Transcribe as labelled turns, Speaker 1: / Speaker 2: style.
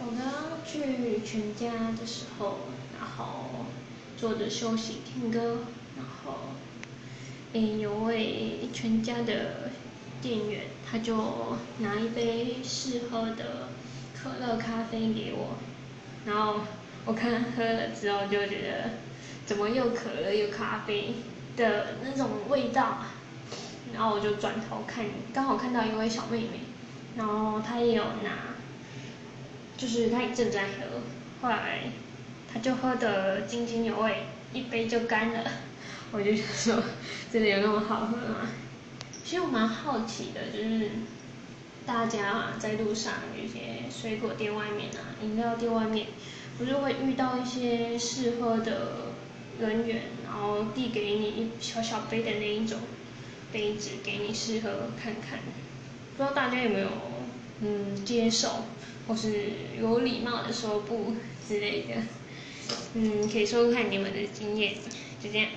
Speaker 1: 我刚刚去全家的时候，然后坐着休息听歌，然后诶有位全家的店员，他就拿一杯试喝的可乐咖啡给我，然后我看喝了之后就觉得怎么又可乐又咖啡的那种味道，然后我就转头看，刚好看到一位小妹妹，然后她也有拿。就是他一直在喝，后来他就喝得津津有味，一杯就干了。我就想说，真的有那么好喝吗？其实我蛮好奇的，就是大家啊在路上有些水果店外面啊，饮料店外面，不是会遇到一些试喝的人员，然后递给你一小小杯的那一种杯子给你试喝看看，不知道大家有没有嗯接受？或是有礼貌的说不之类的，嗯，可以收看你们的经验，就这样。